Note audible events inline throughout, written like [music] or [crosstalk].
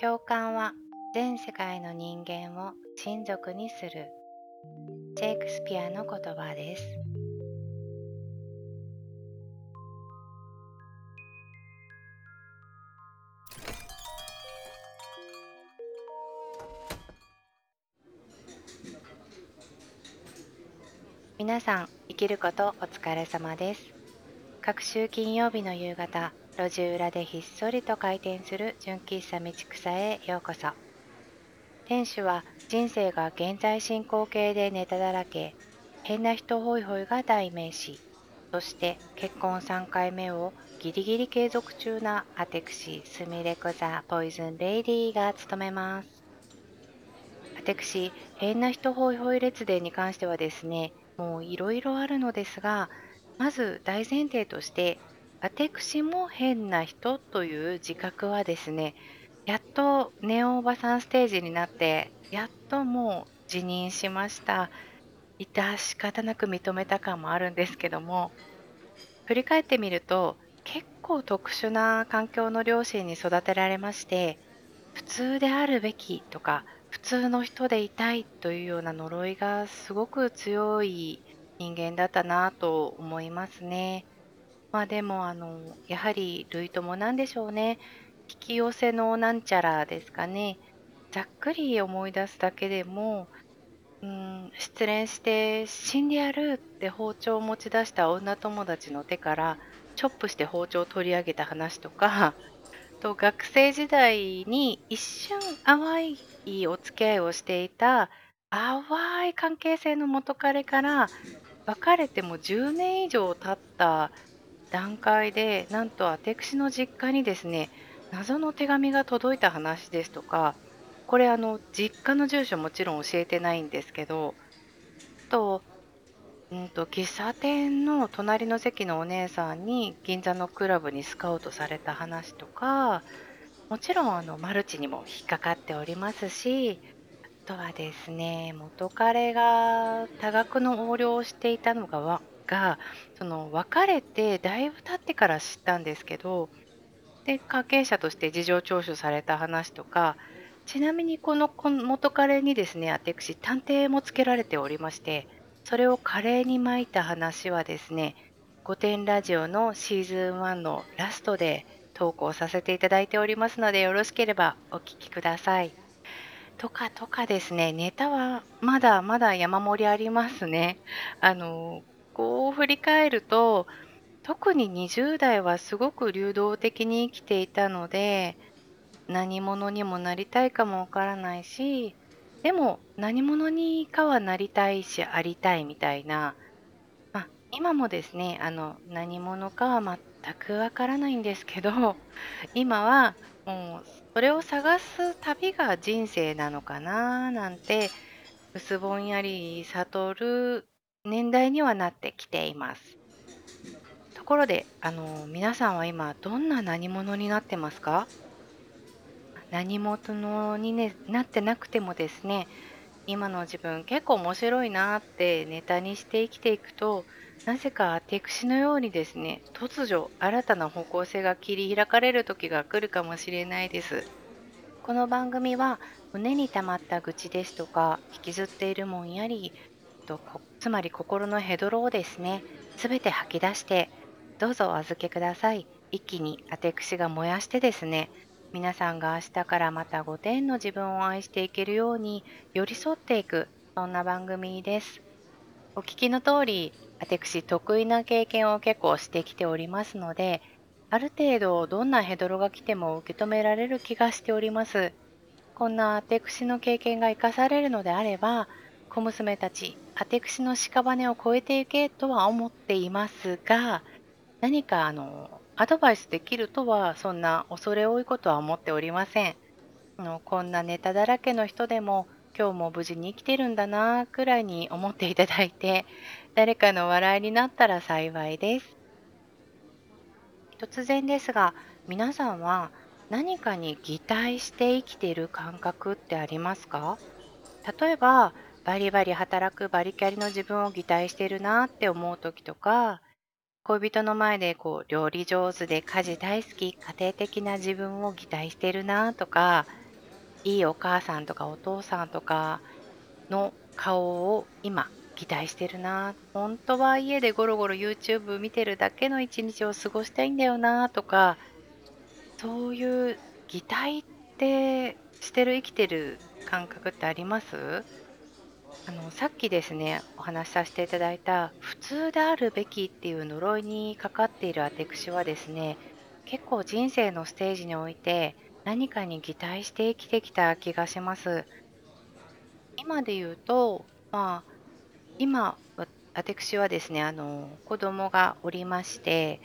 共感は全世界の人間を親族にする。シェイクスピアの言葉です。皆さん生きることお疲れ様です。各週金曜日の夕方路地裏でひっそりと開店する純喫茶道草へようこそ。店主は人生が現在進行形でネタだらけ。変な人ホイホイが代名詞。そして結婚3回目をギリギリ継続中なアテクシスミレコザポイズンレイディーが務めます。アテクシ変な人ホイホイ列伝に関してはですねもういろいろあるのですがまず大前提として私も変な人という自覚はですねやっとネオおばさんステージになってやっともう辞任しました致し方なく認めた感もあるんですけども振り返ってみると結構特殊な環境の両親に育てられまして普通であるべきとか普通の人でいたいというような呪いがすごく強い人間だったなと思いますね。まあでもあのやはり類友なんでしょうね。引き寄せのなんちゃらですかね。ざっくり思い出すだけでも、うん、失恋して死んでやるって包丁を持ち出した女友達の手からチョップして包丁を取り上げた話とか、[laughs] と学生時代に一瞬淡いお付き合いをしていた淡い関係性の元彼から別れても10年以上経った段階で、なんと私の実家にですね、謎の手紙が届いた話ですとか、これあの実家の住所もちろん教えてないんですけど、と、うんと喫茶店の隣の席のお姉さんに銀座のクラブにスカウトされた話とか、もちろんあのマルチにも引っかかっておりますし、あとはですね、元彼が多額の横領をしていたのがが、その別れてだいぶ経ってから知ったんですけど、で、関係者として事情聴取された話とか、ちなみにこのこ元彼にですね、私、探偵もつけられておりまして、それをカレーに巻いた話はですね、御殿ラジオのシーズン1のラストで投稿させていただいておりますので、よろしければお聞きください。とかとかですね、ネタはまだまだ山盛りありますね。あの、こう振り返ると、特に20代はすごく流動的に生きていたので、何者にもなりたいかもわからないし、でも何者にかはなりたいし、ありたいみたいな、まあ、今もですね、あの、何者かは全くわからないんですけど、今はもうそれを探す旅が人生なのかななんて、薄ぼんやり悟る年代にはなってきています。ところで、あの、皆さんは今どんな何者になってますか？何者に、ね、なってなくてもですね、今の自分結構面白いなってネタにして生きていくと、なぜかアテクシのようにですね、突如新たな方向性が切り開かれる時が来るかもしれないです。この番組は胸に溜まった愚痴ですとか引きずっているもんやりとつまり心のヘドロをですね全て吐き出してどうぞお預けください。一気にアテクシが燃やしてですね皆さんが明日からまた5点の自分を愛していけるように寄り添っていくそんな番組です。お聞きの通り私得意な経験を結構してきておりますのである程度どんなヘドロが来ても受け止められる気がしております。こんなアテクシの経験が生かされるのであれば小娘たち、アテクシの屍を越えていけとは思っていますが、何かあのアドバイスできるとは、そんな恐れ多いことは思っておりません。あのこんなネタだらけの人でも、今日も無事に生きてるんだなくらいに思っていただいて、誰かの笑いになったら幸いです。突然ですが、皆さんは何かに擬態して生きている感覚ってありますか？例えば、バリバリ働くバリキャリの自分を擬態してるなって思う時とか、恋人の前でこう料理上手で家事大好き、家庭的な自分を擬態してるなとか、いいお母さんとかお父さんとかの顔を今期待してるな。本当は家でゴロゴロ YouTube 見てるだけの一日を過ごしたいんだよなとかそういう擬態ってしてる生きてる感覚ってあります？あのさっきですねお話しさせていただいた普通であるべきっていう呪いにかかっているアテクシはですね結構人生のステージにおいて何かに擬態して生きてきた気がします。今で言うとまあ今私はですねあの子供がおりまして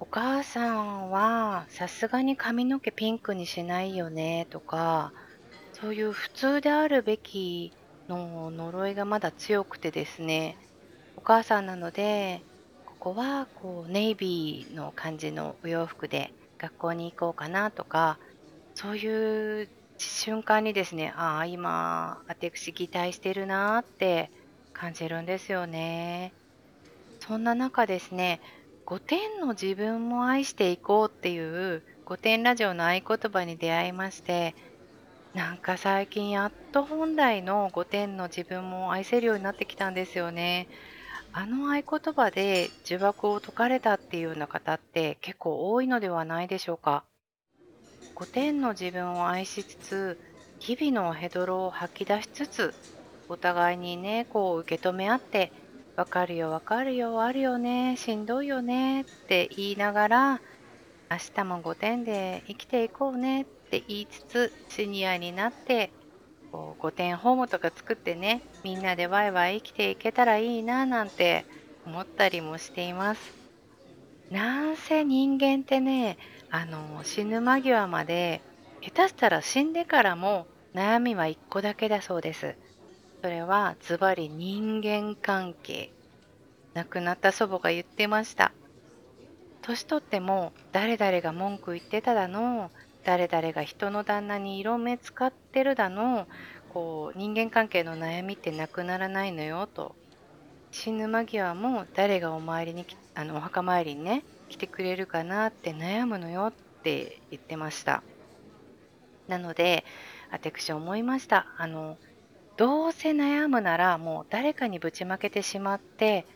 お母さんはさすがに髪の毛ピンクにしないよねとかそういう普通であるべきの呪いがまだ強くてですね、お母さんなので、ここはこうネイビーの感じのお洋服で学校に行こうかなとか、そういう瞬間にですね、ああ、今、私期待してるなって感じるんですよね。そんな中ですね、5点の自分も愛していこうっていう5点ラジオの合言葉に出会いまして、なんか最近やっと本来の5点の自分も愛せるようになってきたんですよね。あの合言葉で呪縛を解かれたっていうような方って結構多いのではないでしょうか。5点の自分を愛しつつ、日々のヘドロを吐き出しつつ、お互いにね、こう受け止め合って、わかるよわかるよ、あるよね、しんどいよねって言いながら、明日も5点で生きていこうねってって言いつつシニアになってこう5点ホームとか作ってねみんなでワイワイ生きていけたらいいななんて思ったりもしています。なんせ人間ってねあの死ぬ間際まで下手したら死んでからも悩みは1個だけだそうです。それはズバリ人間関係。亡くなった祖母が言ってました。年取っても誰々が文句言ってただの誰々が人の旦那に色目使ってるだのこう人間関係の悩みってなくならないのよと。死ぬ間際も誰がお参りにあのお墓参りにね来てくれるかなって悩むのよって言ってました。なので私思いました。あのどうせ悩むならもう誰かにぶちまけてしまって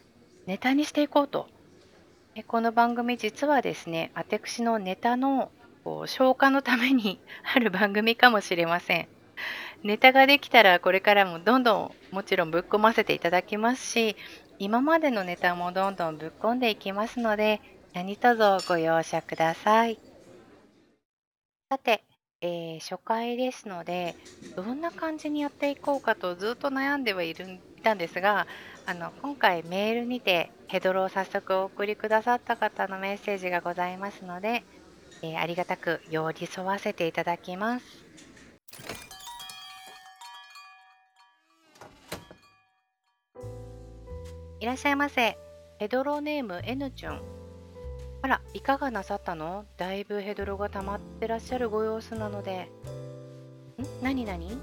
ネタにしていこうと。この番組実はですね、私のネタのこう消化のために [laughs] ある番組かもしれません。ネタができたらこれからもどんどんもちろんぶっ込ませていただきますし、今までのネタもどんどんぶっ込んでいきますので、何卒ご容赦ください。さて、えー、初回ですので、どんな感じにやっていこうかとずっと悩んではいるいたんですが、あの今回メールにてヘドロを早速お送りくださった方のメッセージがございますので、えー、ありがたく寄り添わせていただきます。いらっしゃいませ。ヘドロネーム N チュン。あら、いかがなさったの？だいぶヘドロが溜まってらっしゃるご様子なので。ん？なになに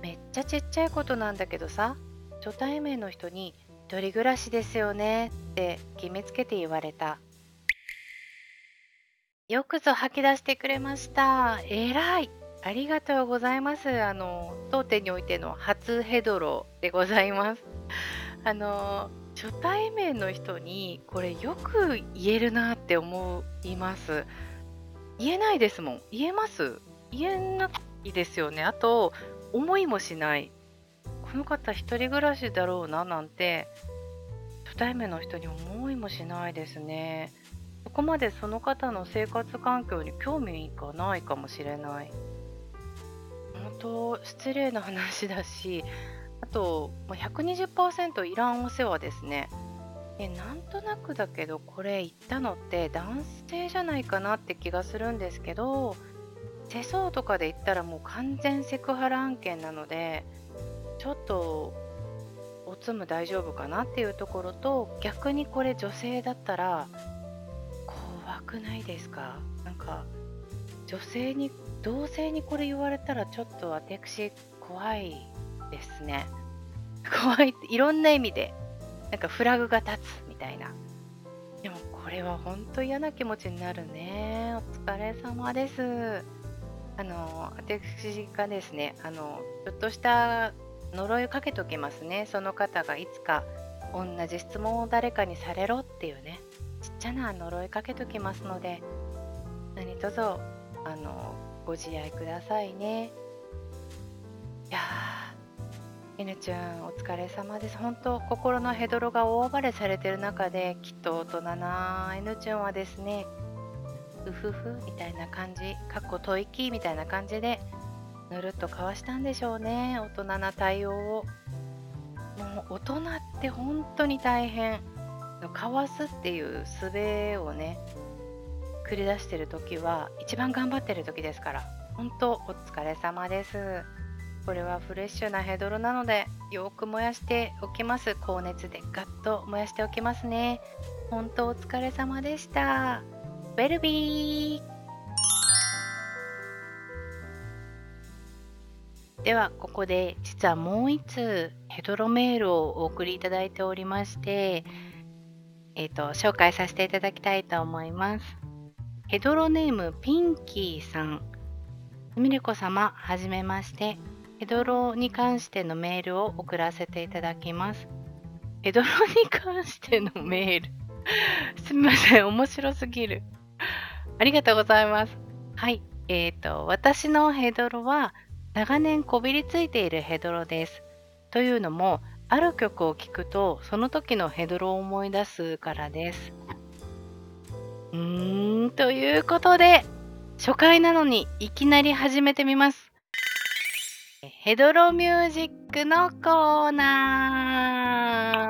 めっちゃちっちゃいことなんだけどさ。初対面の人に「一人暮らしですよね」って決めつけて言われたよくぞ吐き出してくれました。えらい。ありがとうございます。あの当店においての初ヘドロでございます。[laughs] あの初対面の人にこれよく言えるなって思います。言えないですもん。言えます。言えないですよね。あと思いもしない。この方一人暮らしだろうななんて初対面の人に思いもしないですね。こまでその方の生活環境に興味がないかもしれない。本当失礼な話だしあと120%いらんお世話ですね。えなんとなくだけどこれ言ったのって男性じゃないかなって気がするんですけど世相とかで言ったらもう完全セクハラ案件なのでちょっとおつむ大丈夫かなっていうところと逆にこれ女性だったらくないですか？なんか女性に同性にこれ言われたらちょっと私怖いですね。[laughs] 怖いっていろんな意味で。なんかフラグが立つみたいな。でもこれは本当嫌な気持ちになるね。お疲れ様です。あの私がですねあのちょっとした呪いをかけときますね。その方がいつか同じ質問を誰かにされろっていうね。ちっちゃな呪いかけときますので何卒あのご自愛くださいね。いやー N ちゃんお疲れ様です。本当心のヘドロが大暴れされてる中できっと大人な N ちゃんはですねうふふみたいな感じかっこ吐息みたいな感じでぬるっとかわしたんでしょうね。大人な対応を。もう大人って本当に大変。かわすっていう術をね繰り出してる時は一番頑張ってる時ですから本当お疲れ様です。これはフレッシュなヘドロなのでよく燃やしておきます。高熱でガッと燃やしておきますね。本当お疲れ様でした。ウェルビーではここで実はもう1通ヘドロメールをお送りいただいておりまして、えーと、紹介させていただきたいと思います。ヘドロネームピンキーさん。すみれこ様、はじめまして。ヘドロに関してのメールを送らせていただきます。ヘドロに関してのメール [laughs] すみません、面白すぎる。ありがとうございます。はい。えっ、ー、と、私のヘドロは長年こびりついているヘドロです。というのも、ある曲を聴くとその時のヘドロを思い出すからです。うーん、ということで、初回なのにいきなり始めてみます。ヘドロミュージックのコーナ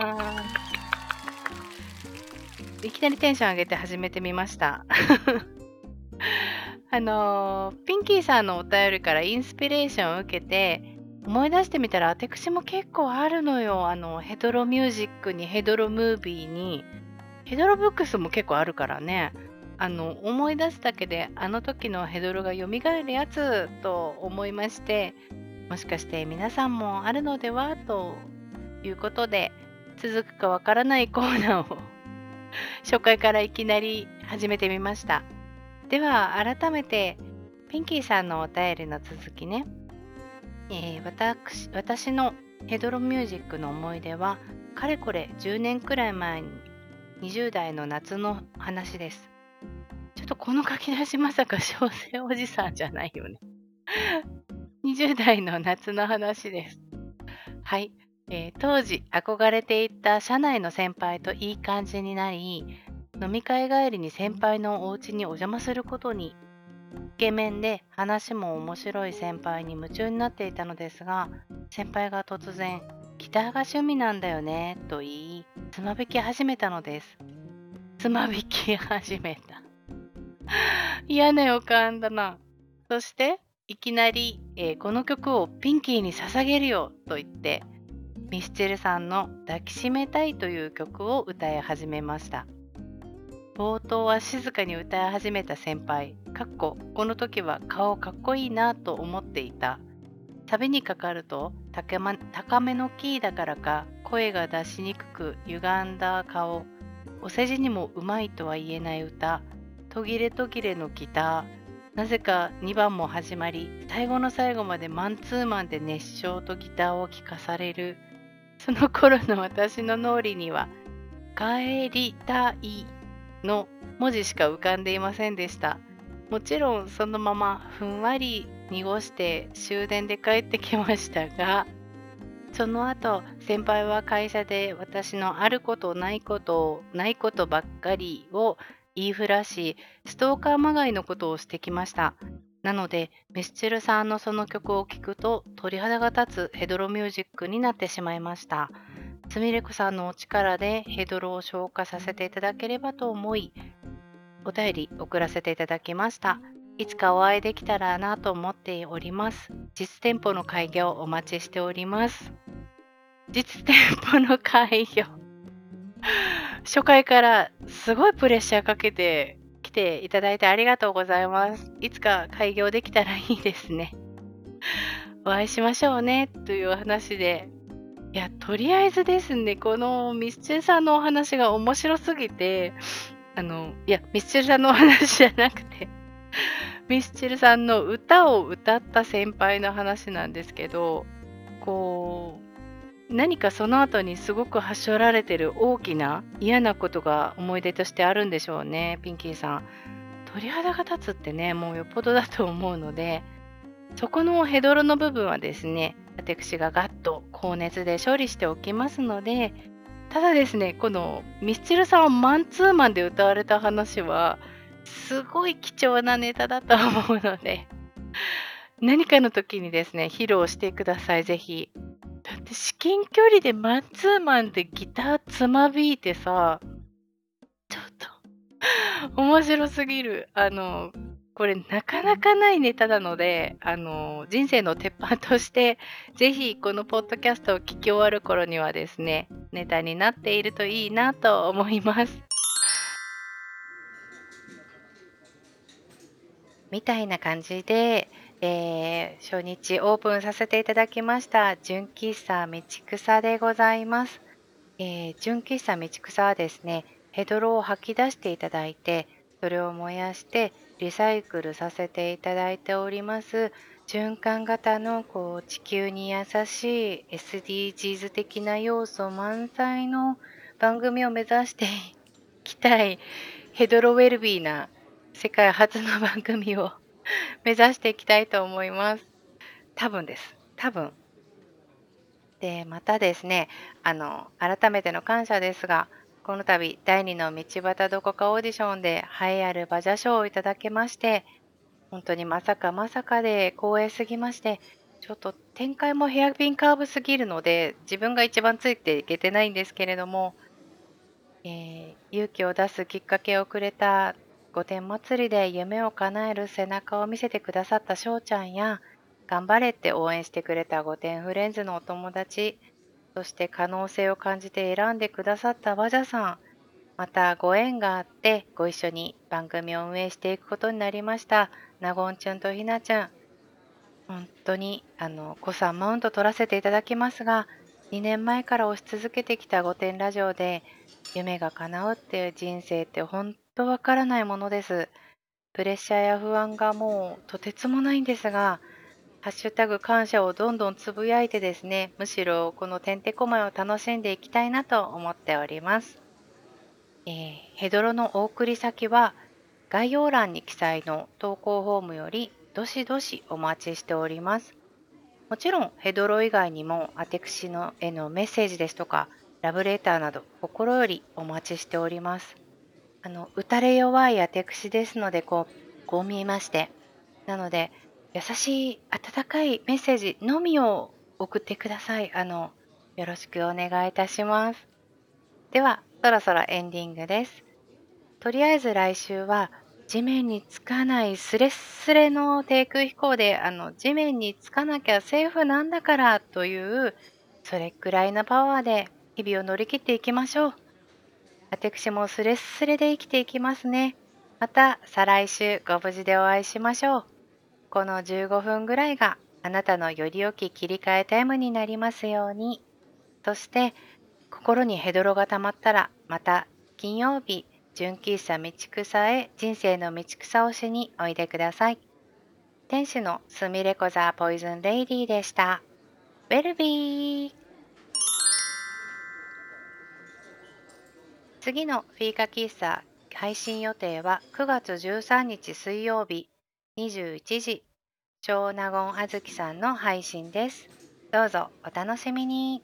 ー。いきなりテンション上げて始めてみました。[laughs] あのピンキーさんのお便りからインスピレーションを受けて思い出してみたら私も結構あるのよ。あのヘドロミュージックにヘドロムービーにヘドロブックスも結構あるからね。あの思い出すだけであの時のヘドロが蘇るやつと思いましてもしかして皆さんもあるのではということで続くかわからないコーナーを [laughs] 初回からいきなり始めてみました。では改めてピンキーさんのお便りの続きね、えー、私私のヘドロミュージックの思い出はかれこれ10年くらい前に20代の夏の話です。ちょっとこの書き出しまさか小生おじさんじゃないよね。[laughs] 20代の夏の話です。はい、えー、当時憧れていた社内の先輩といい感じになり飲み会帰りに先輩のお家にお邪魔することにイケメンで話も面白い先輩に夢中になっていたのですが先輩が突然「ギターが趣味なんだよね」と言いつまびき始めたのです。つまびき始めた。嫌な予感だな。そしていきなり、えー、この曲をピンキーに捧げるよと言ってミスチルさんの「抱きしめたい」という曲を歌い始めました。冒頭は静かに歌い始めた先輩かっここの時は顔かっこいいなと思っていた。サビにかかると高,、ま、高めのキーだからか声が出しにくく歪んだ顔。お世辞にもうまいとは言えない歌。途切れ途切れのギター。なぜか2番も始まり最後の最後までマンツーマンで熱唱とギターを聴かされる。その頃の私の脳裏には「帰りたい」の文字しか浮かんでいませんでした。もちろんそのままふんわり濁して終電で帰ってきましたが、その後先輩は会社で私のあることないことないことばっかりを言いふらし、ストーカーまがいのことをしてきました。なので、ミスチルさんのその曲を聴くと鳥肌が立つヘドロミュージックになってしまいました。すみれこさんのお力でヘドロを消化させていただければと思い、お便り送らせていただきました。いつかお会いできたらなと思っております。実店舗の開業お待ちしております。実店舗の開業。初回からすごいプレッシャーかけて来ていただいてありがとうございます。いつか開業できたらいいですね。お会いしましょうねという話でいや、とりあえずですね、このミスチルさんのお話が面白すぎて、あの、いや、ミスチルさんのお話じゃなくて、[laughs] ミスチルさんの歌を歌った先輩の話なんですけどこう何かその後にすごくはしょられてる大きな嫌なことが思い出としてあるんでしょうねピンキーさん。鳥肌が立つってねもうよっぽどだと思うのでそこのヘドロの部分はですね私がガッと高熱で処理しておきますのでただですねこのミスチルさんをマンツーマンで歌われた話はすごい貴重なネタだと思うので何かの時にですね披露してください。ぜひ。だって至近距離でマンツーマンでギターつまびいてさちょっと面白すぎる。あのこれなかなかないネタなので、あの、人生の鉄板として、ぜひこのポッドキャストを聞き終わる頃にはですね、ネタになっているといいなと思います。みたいな感じで、えー、初日オープンさせていただきました純喫茶道草でございます。えー、純喫茶道草はですね、ヘドロを吐き出していただいて、それを燃やしてリサイクルさせていただいております循環型のこう地球に優しい SDGs 的な要素満載の番組を目指していきたいヘドロウェルビーな世界初の番組を [laughs] 目指していきたいと思います。多分です。多分。で、またですね、あの、改めての感謝ですが、この度、第2の道端どこかオーディションで栄えある馬車賞をいただけまして、本当にまさかまさかで光栄すぎまして、ちょっと展開もヘアピンカーブすぎるので、自分が一番ついていけてないんですけれども、えー、勇気を出すきっかけをくれた御殿祭りで夢を叶える背中を見せてくださった翔ちゃんや、頑張れって応援してくれた御殿フレンズのお友達、そして可能性を感じて選んでくださった和ジさん、またご縁があってご一緒に番組を運営していくことになりました、なごんちゅんとひなちゃん。本当に、あの、子さんマウント取らせていただきますが、2年前から推し続けてきた御殿ラジオで、夢が叶うっていう人生って本当わからないものです。プレッシャーや不安がもうとてつもないんですが、ハッシュタグ感謝をどんどんつぶやいてですね、むしろこのてんてこまいを楽しんでいきたいなと思っております。えー、ヘドロのお送り先は概要欄に記載の投稿フォームよりどしどしお待ちしております。もちろんヘドロ以外にも私のへのメッセージですとかラブレターなど心よりお待ちしております。あの打たれ弱い私ですのでこうこう見えましてなので優しい温かいメッセージのみを送ってください。あの、よろしくお願いいたします。では、そろそろエンディングです。とりあえず来週は地面につかないスレッスレの低空飛行であの地面につかなきゃセーフなんだからというそれくらいのパワーで日々を乗り切っていきましょう。私もスレッスレで生きていきますね。また再来週ご無事でお会いしましょう。この15分ぐらいがあなたのより良き切り替えタイムになりますように。そして、心にヘドロが溜まったら、また金曜日、純喫茶道草へ人生の道草をしにおいでください。天使のスミレコザポイズンレイディでした。ウェルビー次のフィーカ喫茶配信予定は9月13日水曜日21時、超納言あずきさんの配信です。どうぞお楽しみに。